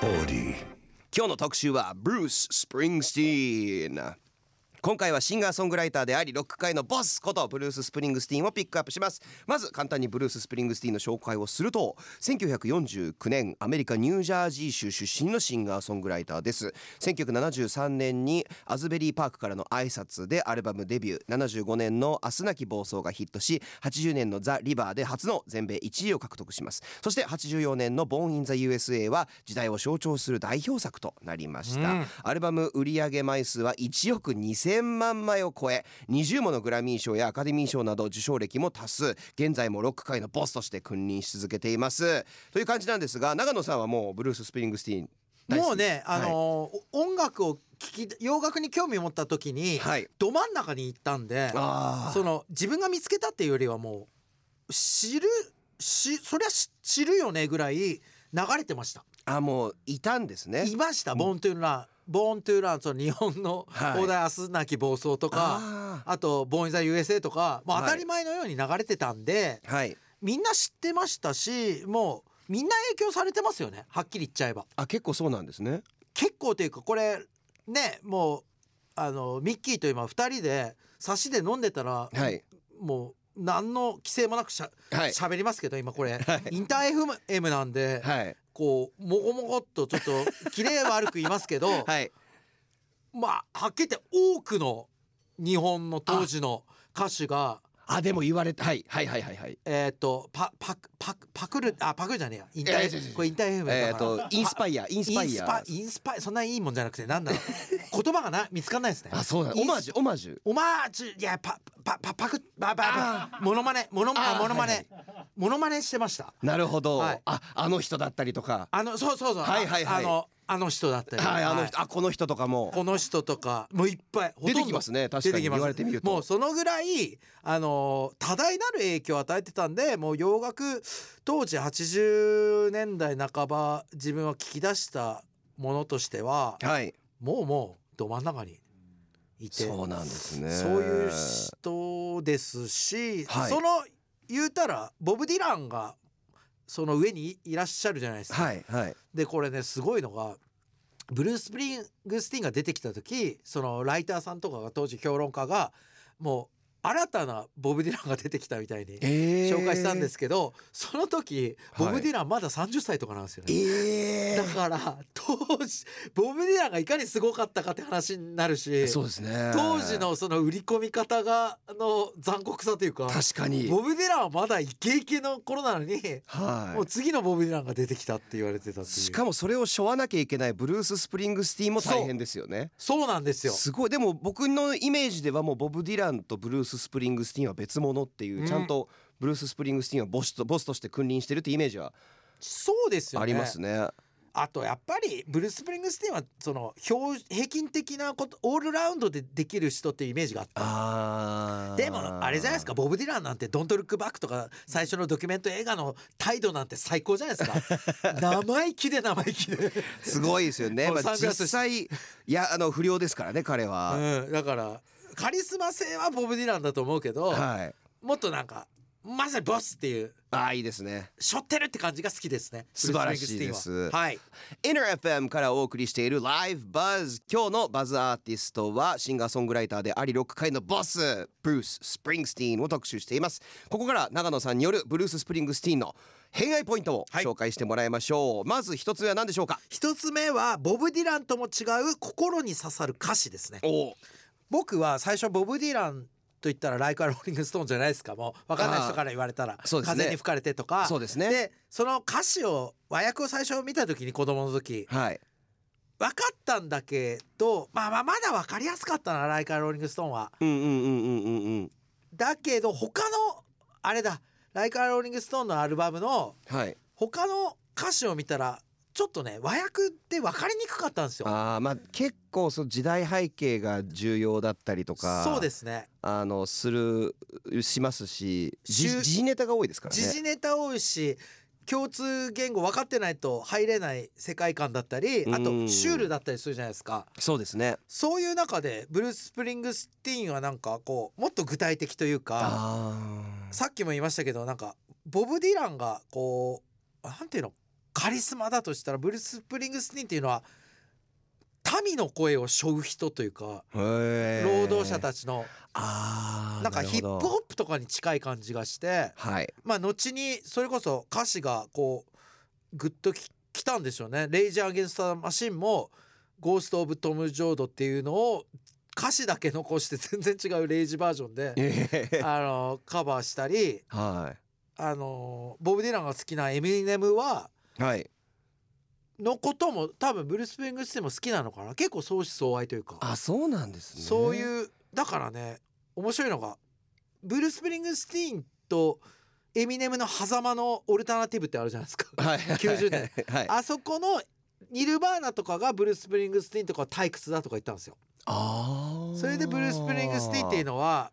今日の特集はブルース・スプリングスティーン今回はシンガーソングライターでありロック界のボスことブルース・スプリングスティーンをピックアップします。まず簡単にブルース・スプリングスティーンの紹介をすると1949年アメリカニュージャージー州出身のシンガーソングライターです。1973年にアズベリーパークからの挨拶でアルバムデビュー。75年の明日なき暴走がヒットし80年のザ・リバーで初の全米1位を獲得します。そして84年のボーン・イン・ザ・ USA は時代を象徴する代表作となりました、うん。アルバム売上枚数は1億2000万枚を超え20ものグラミー賞やアカデミー賞など受賞歴も多数現在もロック界のボスとして君臨し続けています。という感じなんですが長野さんはもうブルース・スプリングスティーンもうねあのー音楽を聴き洋楽に興味を持った時に、はい。ど真ん中に行ったんであその自分が見つけたっていうよりはもう知るしそりゃし知るよねぐらい流れてました。あもういたんですね。いました「ボーン・トゥ・ラン」「ボーン・トゥ・ラン」その日本のはい「邦題明日なき暴走」とか、ああと「ボーン・イン・ザ・ USA」とかもうはい。当たり前のように流れてたんで、ーはい。みんな知ってましたしもうみんな影響されてますよね。はっきり言っちゃえば。あ結構そうなんですね。結構というかこれねもうあのミッキーと今2人で差しで飲んでたら、はい。もう何の規制もなくしゃはい。喋りますけど今これ、はい。インター FM なんで、はいこうもごもごっとちょっとキレ悪く言いますけど、はい。まあはっきり言って多くの日本の当時の歌手があでも言われた。はいはいはいはいはい。えっ、とパパパパクるあパクるじゃねえや。インター、いやいやいやいやこれインター FM だから、えっ、とインスパイアインスパイア。インスパイそんないいもんじゃなくてなんだろう。言葉がな見つかんないですね。あそうだオマージュオマージュ。オマージュいやパパパパクパパパモノマネモノマネモノマネ、はいモノマネしてました。なるほど、はい。ああの人だったりとか。あのそうそうそう。はいはいはい。ああのあの人だったり。はいあの人、あこの人とかも。この人とかもういっぱい。出てきますね確かに。出てきます。言われてみると。もうそのぐらいあの多大なる影響を与えてたんでもう洋楽当時80年代半ば自分は聞き出したものとしてははい。もうもうど真ん中にいて。そうなんですね。そういう人ですし、はい。その言うたらボブ・ディランがその上にいらっしゃるじゃないですか。はいはいでこれねすごいのがブルース・スプリングスティーンが出てきた時そのライターさんとかが当時評論家がもう新たなボブ・ディランが出てきたみたいにえー。紹介したんですけど、その時ボはい。ブ・ディランまだ30歳とかなんですよね。えだから当時ボブ・ディランがいかにすごかったかって話になるしそうですね。当時のその売り込み方がの残酷さというか確かに。ボブ・ディランはまだイケイケの頃なのに、はい。もう次のボブ・ディランが出てきたって言われてたしかもそれを背負わなきゃいけないブルース・スプリングスティーンも大変ですよね。そうなんですよ。すごい。でも僕のイメージではもうボブ・ディランとブルース・スプリングスティーンは別物っていう、うん。ちゃんとブルース・スプリングスティーンはボスとボスとして君臨してるってイメージはそうですよね。ありますね。あとやっぱりブルース・スプリングスティーンはその標平均的なことオールラウンドでできる人っていうイメージがあった。でもあれじゃないですか？ボブ・ディランなんて「ドントルックバック」とか最初のドキュメント映画の態度なんて最高じゃないですか？生意気で生意気で、すごいですよね。まあ、実際いやあの不良ですからね彼は。うん、だからカリスマ性はボブ・ディランだと思うけど、はい。もっとなんかまさにボスっていうああいいですね。しょってるって感じが好きですね。素晴らしいです。は。はい。 InterFM からお送りしている Live Buzz 今日のバズアーティストはシンガーソングライターでありロック界のボスブルース・スプリングスティーンを特集しています。ここから長野さんによるブルース・スプリングスティーンの偏愛ポイントをはい紹介してもらいましょう、まず一つ目は何でしょうか？一つ目はボブ・ディランとも違う心に刺さる歌詞ですね。お僕は最初ボブ・ディランと言ったらライカ・ローリング・ストーンじゃないですか。もう分かんない人から言われたら、そうですね。風に吹かれてとか。そうですね。でその歌詞を和訳を最初見た時に子供の時。はい。分かったんだけどまあまあまだ分かりやすかったなライカ・ローリング・ストーンは。うんうんうんうんうんうん。だけど他のあれだライカ・ローリング・ストーンのアルバムのはい。他の歌詞を見たらちょっとね和訳って分かりにくかったんですよ。あーまあ結構その時代背景が重要だったりとかそうですね。あのするしますし時時事ネタが多いですからね。時事ネタ多いし共通言語分かってないと入れない世界観だったりあとうんシュールだったりするじゃないですか。そうですね。そういう中でブルース・スプリングスティーンはなんかこうもっと具体的というかあさっきも言いましたけどなんかボブ・ディランがこうなんていうのカリスマだとしたらブルース・スプリングスティーンっていうのは民の声を背負う人というか労働者たちのなんかヒップホップとかに近い感じがしてはい。まあ後にそれこそ歌詞がこうグッとききたんでしょうね「レイジ・アゲンスト・マシン」も「 Ghost of Tom Joad」っていうのを歌詞だけ残して全然違うレイジバージョンでええあのカバーしたりはあのボブ・ディランが好きなエミネムはいはい。のことも多分ブルース・スプリングスティーンも好きなのかな。結構相思相愛というか。あそうなんですね。そういうだからね面白いのがブルース・プリングスティーンとエミネムの狭間のオルタナティブってあるじゃないですか。はい。90年。はい。あそこのニルバーナとかがブルース・スプリングスティーンとかは退屈だとか言ったんですよ。あー。それでブルース・スプリングスティーンっていうのは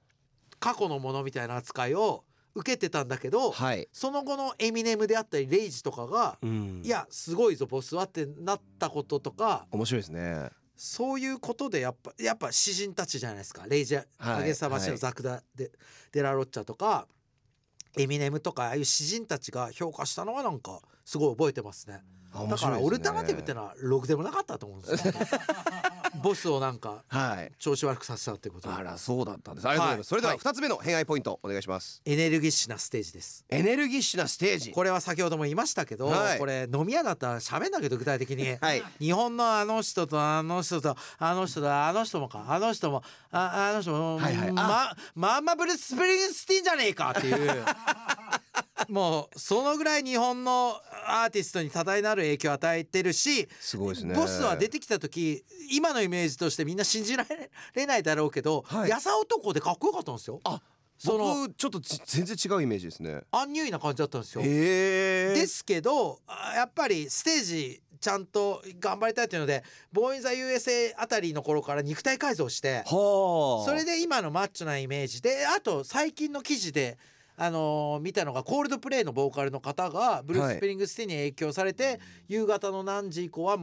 過去のものみたいな扱いを受けてたんだけど、はい。その後のエミネムであったりレイジとかが、うん。いやすごいぞボスはってなったこととか面白いですね。そういうことでやっぱやっぱ詩人たちじゃないですか。レイジ・はい。アゲンスタ・マシンのザクダ・デデラ・ロッチャとかエミネムとかああいう詩人たちが評価したのはなんかすごい覚えてますね。だからオルタナティブってのはろくでもなかったと思うんですよ。ボスをなんかはい。調子悪くさせたってことで。あらそうだったんです。ありがとうございます、はい。それでははい。二つ目の偏愛ポイントお願いします。エネルギッシュなステージです。エネルギッシュなステージ。これは先ほども言いましたけど、はい。これ飲み屋だったら喋んだけど具体的に、はい。日本のあの人とあの人とあの人とあの人もか。あの人もああの人も、はいはい。あ。ままんまブルース・スプリングスティーンじゃねえかっていう。もうそのぐらい日本のアーティストに多大なる影響を与えてるしすごいですね。ボスは出てきた時今のイメージとしてみんな信じられないだろうけど、はい。やさ男でかっこよかったんですよ。あその僕ちょっとち全然違うイメージですね。アンニュイな感じだったんですよ。ですけどあやっぱりステージちゃんと頑張りたいというので「 Born in the USA」あたりの頃から肉体改造してはあ。それで今のマッチョなイメージであと最近の記事で、あのー見たのがコールドプレイのボーカルの方がブルース・スプリングスティーンに影響されて、夕方の何時以降は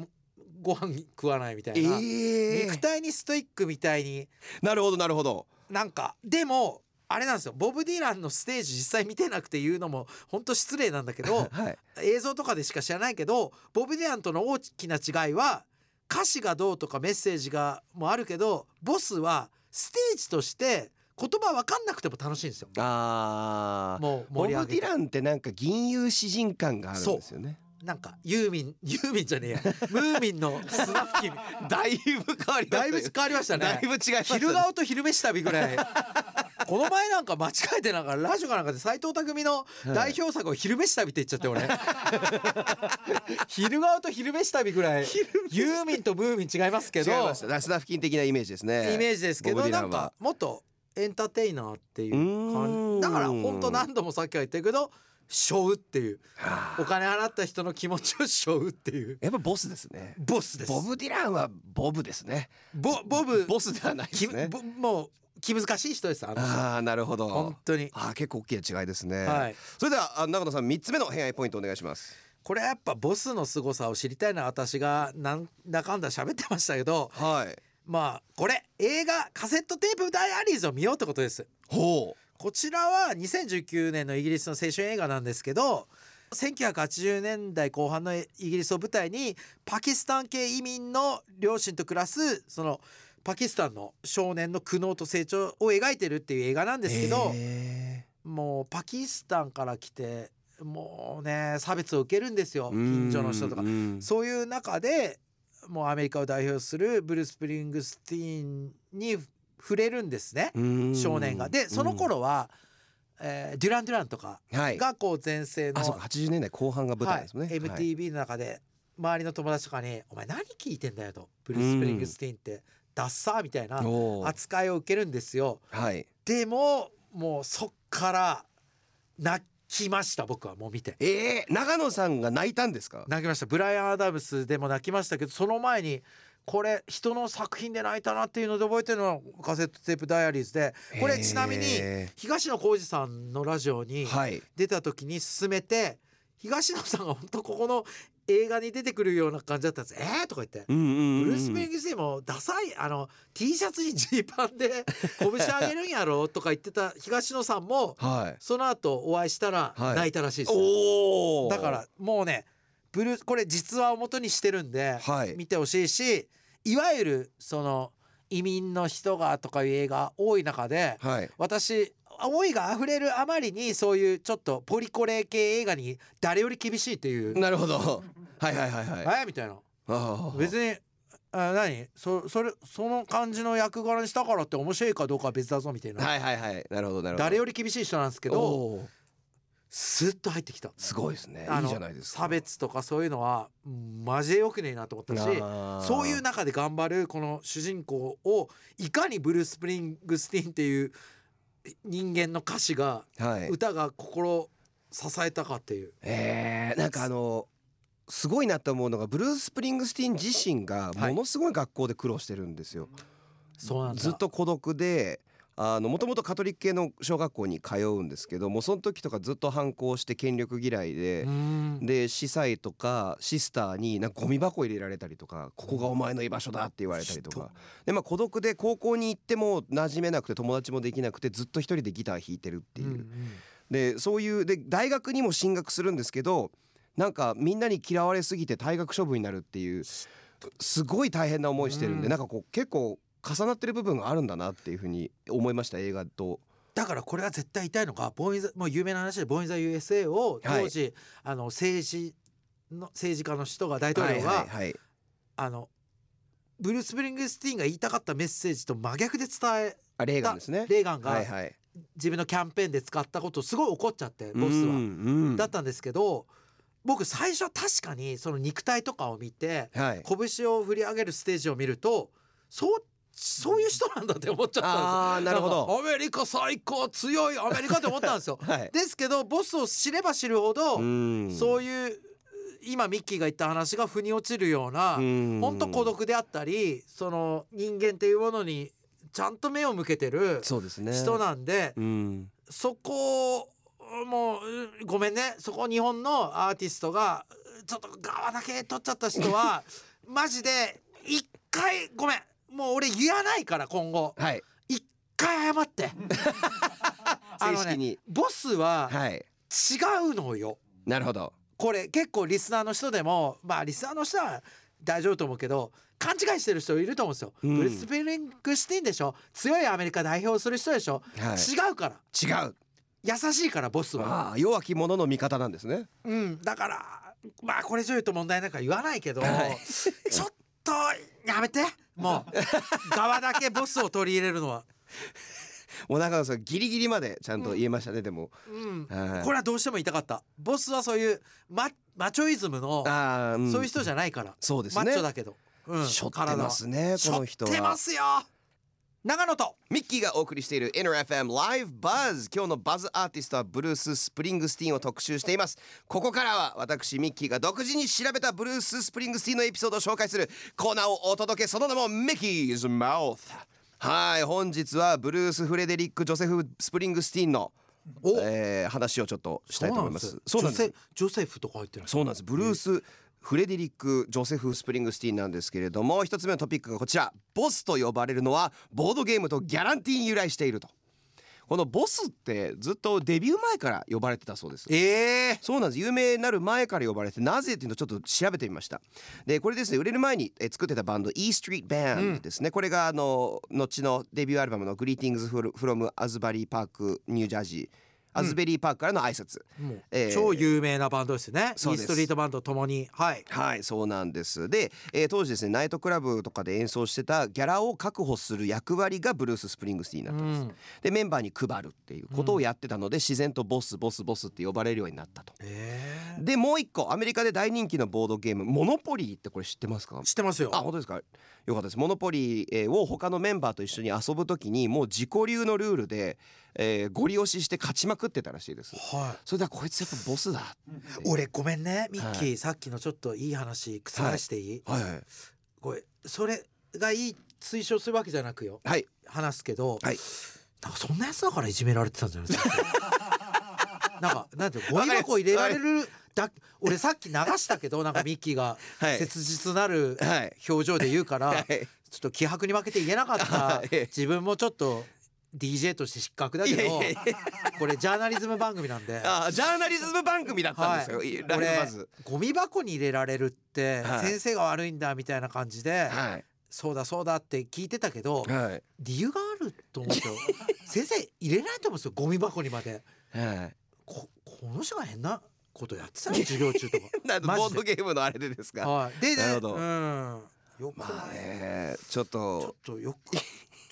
ご飯食わないみたいな、ええ肉体にストイックみたいに。なるほどなるほど。なんかでもあれなんですよ。ボブ・ディランのステージ実際見てなくて言うのも本当失礼なんだけど はい。映像とかでしか知らないけどボブ・ディランとの大きな違いは歌詞がどうとかメッセージがもあるけどボスはステージとして言葉分かんなくても楽しいんですよ。あー。もうボブ・ディランってなんか銀融詩人感があるんですよね。なんかユーミン ユーミンじゃねえや。ムーミンの砂吹きだいぶ変わりまだいぶ変わりましたね。だいぶ違いましたね。昼顔と昼飯旅ぐらい。この前なんか間違えてなんかラジオかなんかで斎藤工の代表作を昼飯旅って言っちゃって俺。昼顔と昼飯旅ぐらい。ユーミンとムーミン違いますけど。違いましたラスダ付近的なイメージですね。イメージですけどなんかもっとエンターテイナーっていう感じ。だから本当何度もさっきは言ったけど背負うっていう。はあ。お金払った人の気持ちを背負うっていう。やっぱボスですね。ボスです。ボブ・ディランはボブですね。ボボブ。ボスではないできすね。ぼもう気難しい人ですあああなるほど。本当に。あー結構大きな違いですね、はい。それではあ長野さん三つ目の偏愛ポイントお願いします。これやっぱボスの凄さを知りたいのは私がなんだかんだ喋ってましたけどはいまあこれ映画カセットテープダイアリーズを見ようってことです。ほこちらは2019年のイギリスの青春映画なんですけど1980年代後半のイギリスを舞台にパキスタン系移民の両親と暮らすそのパキスタンの少年の苦悩と成長を描いてるっていう映画なんうですけどへもうパキスタンから来てもうね差別を受けるんですよー近所の人とか。う。ん。そういう中でもうアメリカを代表するブルース・スプリングスティーンに触れるんですねうん。少年が。でその頃は、えーデュラン・デュランとかはい。がこう全盛の、あそうか。80年代後半が舞台ですね、はい、MTV の中で周りの友達とかに「お前何聞いてんだよ」と「ブルース・スプリングスティーンってダッサー」みたいな扱いを受けるんですよ。はい。でももうそっから泣きました僕はもう見て。えー、長野さんが泣いたんですか？泣きました。ブライアン・アダムスでも泣きましたけどその前にこれ人の作品で泣いたなっていうので覚えてるのはカセットテープダイアリーズで。これちなみにへ東野幸治さんのラジオに出た時に勧めて東野さんが本当ここの映画に出てくるような感じだったんです「えー?」とか言って。うんうんうんブルース・スプリングスもダサいあの T シャツにジーパンで拳上げるんやろ？とか言ってた東野さんもはい。その後お会いしたらはい。泣いたらしいですよ、おおだからもうねブルーこれ実話を元にしてるんで、はい。見てほしいしいわゆるその移民の人がとかいう映画多い中ではい。私思いが溢れるあまりにそういうちょっとポリコレ系映画に誰より厳しいっていう。なるほど。はいはいはいはい。え？みたいな。別にあ何？そそれその感じの役柄にしたからって面白いかどうかは別だぞみたいな、はいはいはい。なるほどなるほど。誰より厳しい人なんですけどスッと入ってきた。すごいですね。あのいいじゃないですか。差別とかそういうのはうんマジでよくねえなと思ったしそういう中で頑張るこの主人公をいかにブルース・スプリングスティーンっていう人間の歌詞がはい歌が心支えたかっていう。えー、なんかあのすごいなと思うのがブルース・スプリングスティーン自身がものすごい学校で苦労してるんですよ。そうなんだずっと孤独でもともとカトリック系の小学校に通うんですけどもその時とかずっと反抗して権力嫌いでう。ん。で司祭とかシスターになんかゴミ箱入れられたりとかここがお前の居場所だって言われたりとか。でまあ孤独で高校に行っても馴染めなくて友達もできなくてずっと一人でギター弾いてるっていう、でそういうで大学にも進学するんですけどなんかみんなに嫌われすぎて退学処分になるっていうすごい大変な思いしてるんで、うん。なんかこう結構重なってる部分があるんだなっていうふうに思いました映画と。だからこれは絶対言いたいのがボーイもう有名な話でボーインザ USA を当時、あの政治の政治家の人が大統領が、はいはいはいあのブルース・スプリングスティーンが言いたかったメッセージと真逆で伝えあレーガンですね。レーガンがはいはい、自分のキャンペーンで使ったことすごい怒っちゃってボスは。だったんですけど僕最初は確かにその肉体とかを見てはい、拳を振り上げるステージを見るとそうそういう人なんだって思っちゃったんですなるほど。アメリカ最高強いアメリカって思ったんですよ。はい、ですけどボスを知れば知るほど、ん。そういう今ミッキーが言った話が腑に落ちるような、うん。本当孤独であったりその人間っていうものにちゃんと目を向けてる人なんで、うん。そこをもううごめんね。そこ日本のアーティストがちょっと側だけ取っちゃった人は マジで一回ごめんもう俺言わないから今後。はい。一回謝って。正式に、ボスははい。違うのよ。なるほど。これ結構リスナーの人でもまあリスナーの人は大丈夫と思うけど勘違いしてる人いると思うんですよ、うん。ブリス・ペリングスティンでしょ。強いアメリカ代表する人でしょ、はい。違うから。違う。優しいからボスは。弱き者の味方なんですね。うん。だからまあこれ以上言うと問題ないから言わないけど、はい。ちょっとやめてもう。側だけボスを取り入れるのは。もう中野さんギリギリまでちゃんと言えましたね、でも。うん。はい。これはどうしても言いたかった。ボスはそういうママチョイズムのああ、ん。そういう人じゃないから、そうですね。マッチョだけど、うん、しょってますねこの人は。しょってますよ長野とミッキーがお送りしている InterFM Live Buzz 今日のバズアーティストはブルース・スプリングスティーンを特集しています。ここからは私ミッキーが独自に調べたブルース・スプリングスティーンのエピソードを紹介するコーナーをお届け。その名もミッキーズ・マウス。はい本日はブルース・フレデリック・ジョセフ・スプリングスティーンの、お。えー話をちょっとしたいと思います。そうなんです。ジョセフとか言ってるそうなんです。ブルース・フレデリック・ジョセフ・スプリングスティーンなんですけれども一つ目のトピックがこちら。ボスと呼ばれるのはボードゲームとギャランティーに由来していると。このボスってずっとデビュー前から呼ばれてたそうです。ええそうなんです。有名になる前から呼ばれてなぜっていうのをちょっと調べてみました。でこれですね売れる前にえ作ってたバンド E Street Band ですね、これがあの後のデビューアルバムの Greetings from アズバリーパークニュージャージーアズベリーパークからの挨拶、もうえー。超有名なバンドですよね。イそうストリートバンドともに。はい。はいそうなんです。で、えー当時ですねナイトクラブとかで演奏してたギャラを確保する役割がブルース・スプリングスティーンだったんです、うん。でメンバーに配るっていうことをやってたので、自然とボスボスボスって呼ばれるようになったと。えでもう一個アメリカで大人気のボードゲームモノポリーってこれ知ってますか？ー、知ってますよ。あ本当ですか？よかったです。モノポリーえーを他のメンバーと一緒に遊ぶときにもう自己流のルールで、えー、ゴリ押しして勝ちまくってたらしいです。はそれではこいつやっぱボスだ。い 俺ごめんねミッキー、はさっきのちょっといい話覆していい、はい。はいこれそれがいい推奨するわけじゃなくよ。はい。話すけど、はい。なんかそんなやつだからいじめられてたんじゃないですか？なんかなんてゴミ箱入れられるだ俺さっき流したけどなんかミッキーがはい。切実なるはい。表情で言うから、はい。ちょっと気迫に負けて言えなかったはい。自分もちょっと DJ として失格だけどこれジャーナリズム番組なんで。あジャーナリズム番組だったんですよ、はい。ライブバズゴミ箱に入れられるってはい。先生が悪いんだみたいな感じで、はい。そうだそうだって聞いてたけどはい。理由があると思うんですよ。先生入れないと思うんですよゴミ箱にまで。はい。ここの人が変なことやってたよ授業中とか。ボードゲームのあれでですか？はい。でねなるほど。うん。まあねちょっちょとっとよく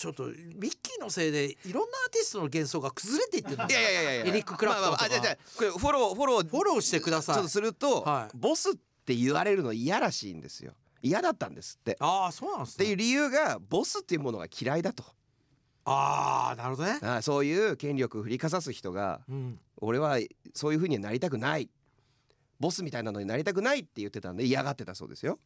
ちょっとミッキーのせいでいろんなアーティストの幻想が崩れていってるんだいやいやいやいや。エリッククラプトンとか。まあまああじゃあじゃあこれフォローフォロー。フォローしてください。ちょっとすると、はいボスって言われるの嫌らしいんですよ。嫌だったんですって。ああそうなんですね。っていう理由がボスっていうものが嫌いだと。ああなるほどね。ああそういう権力を振りかざす人がうん。俺はそういう風にはなりたくない。ボスみたいなのになりたくないって言ってたんで嫌がってたそうですよ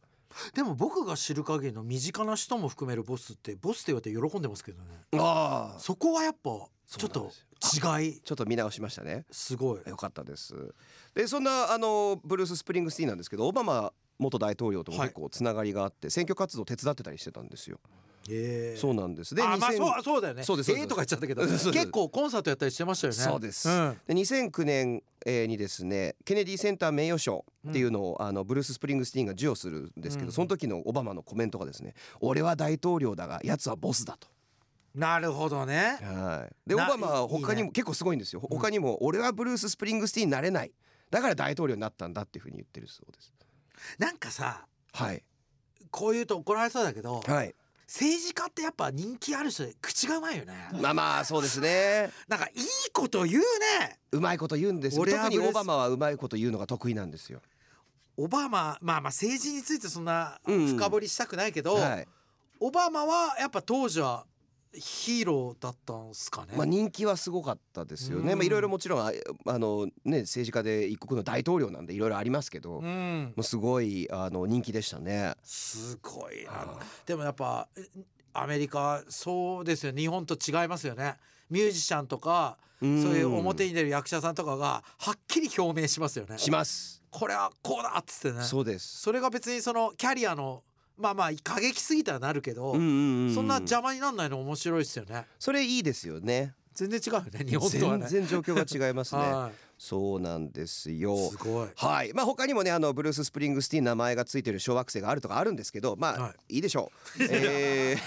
でも僕が知る限りの身近な人も含めるボスってボスって言われて喜んでますけどね。ああ。そこはやっぱちょっと違い。ちょっと見直しましたね。すごい。よかったです。でそんなあのブルース・スプリングスティーンなんですけどオバマ元大統領ともはい。結構つながりがあって、選挙活動手伝ってたりしてたんですよ、ええそうなんです。であまあ2000そうそうだよね。そうですええとか言っちゃったけど。結構コンサートやったりしてましたよね。そうです。ん。で2009年えーにですねケネディセンター名誉賞っていうのを、あのブルース・スプリングスティーンが授与するんですけど、うん。その時のオバマのコメントがですね「俺は大統領だがやつはボスだ」と。なるほどね。はい、でオバマは他にも結構すごいんですよ。他にも「俺はブルース・スプリングスティーンになれない。だから大統領になったんだ」っていうふうに言ってるそうです。なんかさはい、こう言うと怒られそうだけどはい、政治家ってやっぱ人気ある人で口がうまいよね。まあまあそうですね。なんかいいこと言うね。うまいこと言うんですよ。特にオバマはうまいこと言うのが得意なんですよ。オバマまあまあ政治についてそんなうん。深掘りしたくないけど、はい。オバマはやっぱ当時はヒーローだったんすかね、まあ、人気はすごかったですよね。うん。まあ、いろいろもちろんああの、ね、政治家で一国の大統領なんでいろいろありますけど、もうん。うすごいあの人気でしたね。すごいな。はでもやっぱえアメリカそうですよ。日本と違いますよね。ミュージシャンとかそそういう表に出る役者さんとかがはっきり表明しますよね。します。これはこうだっつってね。そうです。それが別にそのキャリアのまあまあ過激すぎたらなるけど、うんそんな邪魔になんないの面白いですよね。それいいですよね。全然違うよね日本とは全然状況が違いますね。はい。そうなんですよ。すごい。はい、まあ他にもねあのブルース・スプリングスティーン名前がついてる小惑星があるとかあるんですけどまあ、、はい。いでしょう。え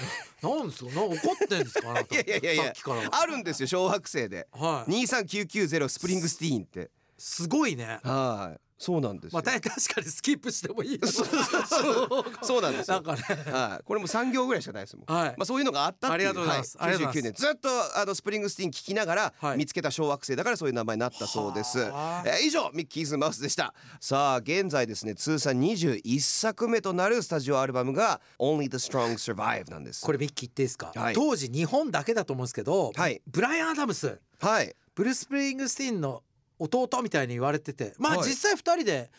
なんですかな怒ってんですか いやいやいやいや。あるんですよ小惑星で。はい。23990スプリングスティーンって。すごいね。はい、そうなんですよ。まあた 確かにスキップしてもいい そうそうそうそうなんですよ。なんかねはい、これも3行ぐらいしかないですもん。はいまあそういうのがあったっていう。ありがとうございますありがとうございます99年ずっとあのスプリングスティーン聞きながらはい見つけた小惑星だからそういう名前になったそうです。はあえー以上ミッキーズマウスでした。さあ現在ですね通算21作目となるスタジオアルバムが Only the Strong Survive なんです。これミッキー言っていいですか、はい当時日本だけだと思うんですけど、はいブライアン・アダムスはい。ブルース・スプリングスティーンの弟みたいに言われててまあはい実際2人で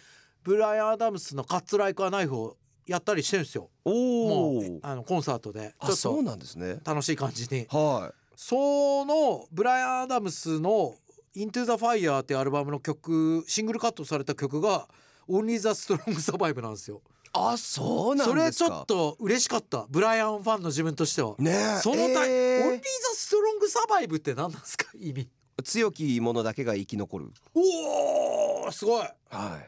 ブライアン・アダムスの「カッツ・ライク・ア・ナイフ」をやったりしてるんですよおお。もうあのコンサートでちょっとあそうなんですね。楽しい感じにはそのブライアン・アダムスの「Into the Fire」っていうアルバムの曲シングルカットされた曲が「Only the Strong Survive」なんですよい。あそうなんそれですか。ちょっと嬉しかったブライアンファンの自分としてはねえ。そのタイ、えー Only the Strong Survive って何なんですか？意味強き者だけが生き残る。おーすごいは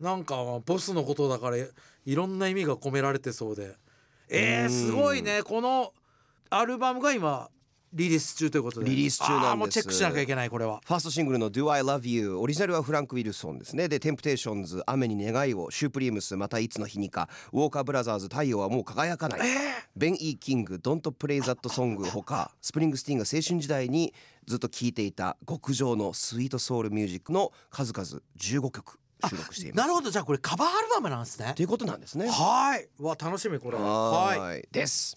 い。なんかボスのことだからいろんな意味が込められてそうでえー、うんすごいねこのアルバムが今リリース中ということで。リリース中なんです。もうチェックしなきゃいけないこれは。ファーストシングルの Do I Love You オリジナルはフランク・ウィルソンですね。でテンプテーションズ雨に願いをシュープリームスまたいつの日にかウォーカーブラザーズ太陽はもう輝かない、ベン・イー・キング Don't Play That Song ほかスプリングスティーンが青春時代にずっと聴いていた極上のスイートソウルミュージックの数々15曲収録しています。なるほど。じゃあこれカバーアルバムなんですね。ということなんですね。はい。わ楽しみこれは。はい。です